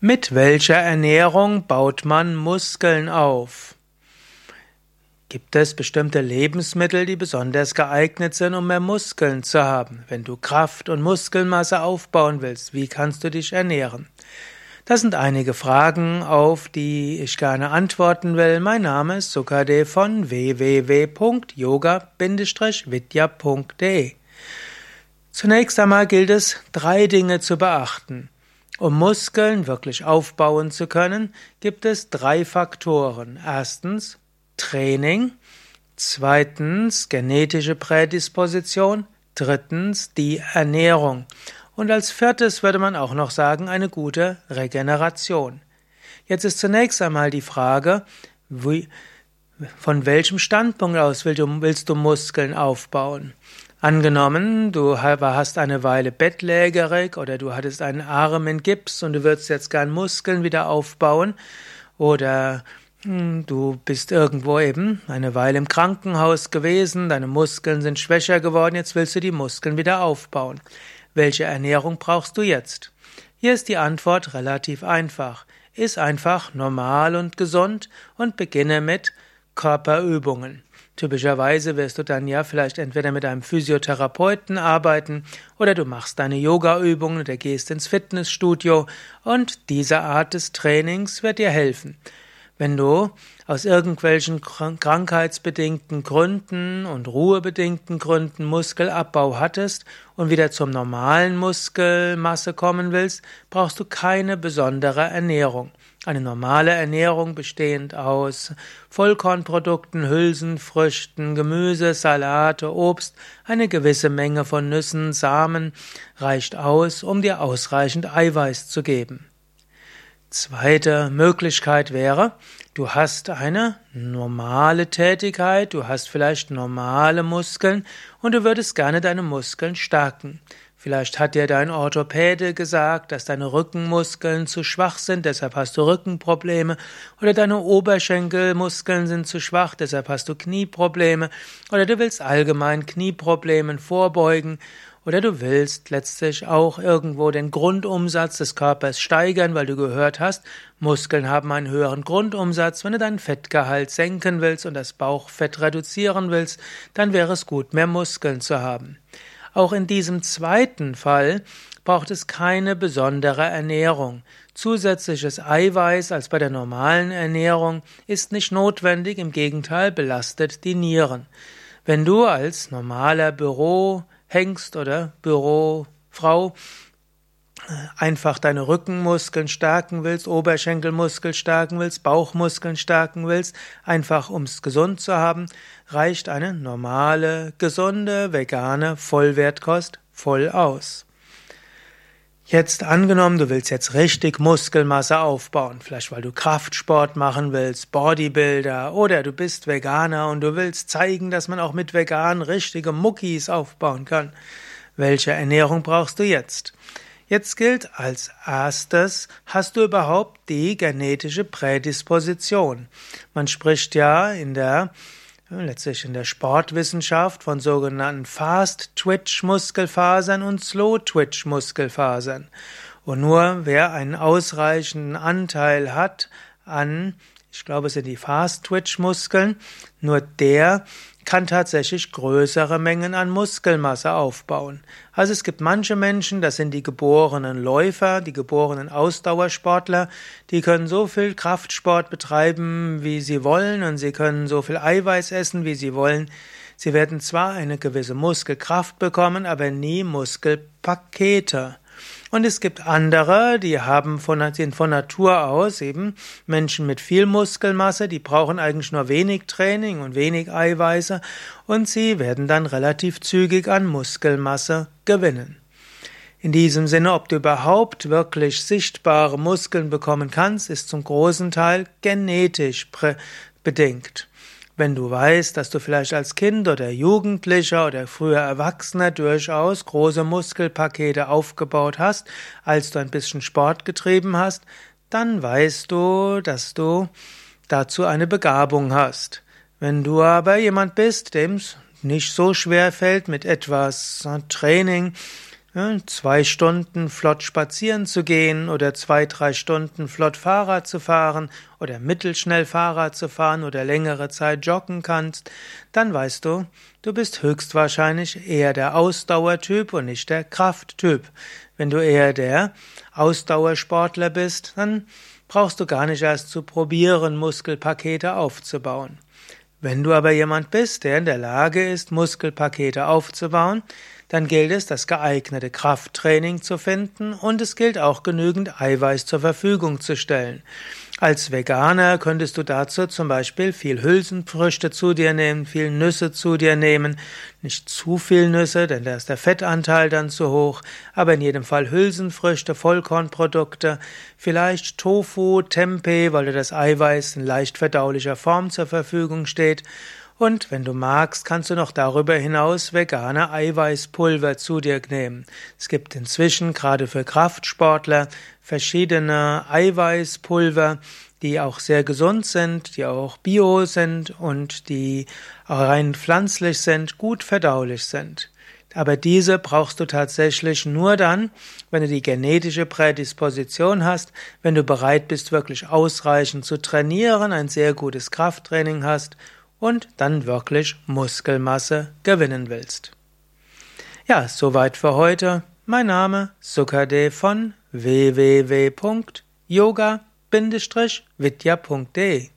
Mit welcher Ernährung baut man Muskeln auf? Gibt es bestimmte Lebensmittel, die besonders geeignet sind, um mehr Muskeln zu haben? Wenn du Kraft und Muskelmasse aufbauen willst, wie kannst du dich ernähren? Das sind einige Fragen, auf die ich gerne antworten will. Mein Name ist Sukadev von www.yoga-vidya.de. Zunächst einmal gilt es, drei Dinge zu beachten. Um Muskeln wirklich aufbauen zu können, gibt es drei Faktoren. Erstens Training, zweitens genetische Prädisposition, drittens die Ernährung. Und als viertes würde man auch noch sagen, eine gute Regeneration. Jetzt ist zunächst einmal die Frage, wie, von welchem Standpunkt aus willst du, willst du Muskeln aufbauen? Angenommen, du hast eine Weile bettlägerig oder du hattest einen Arm in Gips und du würdest jetzt gern Muskeln wieder aufbauen oder hm, du bist irgendwo eben eine Weile im Krankenhaus gewesen, deine Muskeln sind schwächer geworden, jetzt willst du die Muskeln wieder aufbauen. Welche Ernährung brauchst du jetzt? Hier ist die Antwort relativ einfach. Iss einfach normal und gesund und beginne mit Körperübungen. Typischerweise wirst du dann ja vielleicht entweder mit einem Physiotherapeuten arbeiten oder du machst deine Yoga-Übungen oder gehst ins Fitnessstudio und diese Art des Trainings wird dir helfen. Wenn du aus irgendwelchen krankheitsbedingten Gründen und ruhebedingten Gründen Muskelabbau hattest und wieder zum normalen Muskelmasse kommen willst, brauchst du keine besondere Ernährung. Eine normale Ernährung bestehend aus Vollkornprodukten, Hülsenfrüchten, Gemüse, Salate, Obst, eine gewisse Menge von Nüssen, Samen reicht aus, um dir ausreichend Eiweiß zu geben. Zweite Möglichkeit wäre, du hast eine normale Tätigkeit, du hast vielleicht normale Muskeln und du würdest gerne deine Muskeln stärken. Vielleicht hat dir dein Orthopäde gesagt, dass deine Rückenmuskeln zu schwach sind, deshalb hast du Rückenprobleme, oder deine Oberschenkelmuskeln sind zu schwach, deshalb hast du Knieprobleme, oder du willst allgemein Knieproblemen vorbeugen oder du willst letztlich auch irgendwo den Grundumsatz des Körpers steigern, weil du gehört hast, Muskeln haben einen höheren Grundumsatz. Wenn du deinen Fettgehalt senken willst und das Bauchfett reduzieren willst, dann wäre es gut, mehr Muskeln zu haben. Auch in diesem zweiten Fall braucht es keine besondere Ernährung. Zusätzliches Eiweiß als bei der normalen Ernährung ist nicht notwendig, im Gegenteil belastet die Nieren. Wenn du als normaler Büro Hengst oder Bürofrau einfach deine Rückenmuskeln stärken willst, Oberschenkelmuskel stärken willst, Bauchmuskeln stärken willst, einfach ums gesund zu haben, reicht eine normale, gesunde, vegane Vollwertkost voll aus. Jetzt angenommen, du willst jetzt richtig Muskelmasse aufbauen, vielleicht weil du Kraftsport machen willst, Bodybuilder oder du bist Veganer und du willst zeigen, dass man auch mit vegan richtige Muckis aufbauen kann. Welche Ernährung brauchst du jetzt? Jetzt gilt als erstes, hast du überhaupt die genetische Prädisposition? Man spricht ja in der letztlich in der Sportwissenschaft von sogenannten Fast-Twitch-Muskelfasern und Slow-Twitch-Muskelfasern. Und nur wer einen ausreichenden Anteil hat an, ich glaube, es sind die Fast-Twitch-Muskeln, nur der kann tatsächlich größere Mengen an Muskelmasse aufbauen. Also es gibt manche Menschen, das sind die geborenen Läufer, die geborenen Ausdauersportler, die können so viel Kraftsport betreiben, wie sie wollen, und sie können so viel Eiweiß essen, wie sie wollen. Sie werden zwar eine gewisse Muskelkraft bekommen, aber nie Muskelpakete. Und es gibt andere, die haben von, sind von Natur aus eben Menschen mit viel Muskelmasse, die brauchen eigentlich nur wenig Training und wenig Eiweiße und sie werden dann relativ zügig an Muskelmasse gewinnen. In diesem Sinne, ob du überhaupt wirklich sichtbare Muskeln bekommen kannst, ist zum großen Teil genetisch bedingt. Wenn du weißt, dass du vielleicht als Kind oder Jugendlicher oder früher Erwachsener durchaus große Muskelpakete aufgebaut hast, als du ein bisschen Sport getrieben hast, dann weißt du, dass du dazu eine Begabung hast. Wenn du aber jemand bist, dem es nicht so schwer fällt mit etwas Training, zwei Stunden flott spazieren zu gehen oder zwei, drei Stunden flott Fahrrad zu fahren oder mittelschnell Fahrrad zu fahren oder längere Zeit joggen kannst, dann weißt du, du bist höchstwahrscheinlich eher der Ausdauertyp und nicht der Krafttyp. Wenn du eher der Ausdauersportler bist, dann brauchst du gar nicht erst zu probieren, Muskelpakete aufzubauen. Wenn du aber jemand bist, der in der Lage ist, Muskelpakete aufzubauen, dann gilt es, das geeignete Krafttraining zu finden und es gilt auch genügend Eiweiß zur Verfügung zu stellen. Als Veganer könntest du dazu zum Beispiel viel Hülsenfrüchte zu dir nehmen, viel Nüsse zu dir nehmen, nicht zu viel Nüsse, denn da ist der Fettanteil dann zu hoch, aber in jedem Fall Hülsenfrüchte, Vollkornprodukte, vielleicht Tofu, Tempeh, weil dir das Eiweiß in leicht verdaulicher Form zur Verfügung steht und wenn du magst, kannst du noch darüber hinaus vegane Eiweißpulver zu dir nehmen. Es gibt inzwischen gerade für Kraftsportler verschiedene Eiweißpulver, die auch sehr gesund sind, die auch bio sind und die rein pflanzlich sind, gut verdaulich sind. Aber diese brauchst du tatsächlich nur dann, wenn du die genetische Prädisposition hast, wenn du bereit bist, wirklich ausreichend zu trainieren, ein sehr gutes Krafttraining hast und dann wirklich Muskelmasse gewinnen willst. Ja, soweit für heute. Mein Name Sukade von www.yoga-vidya.de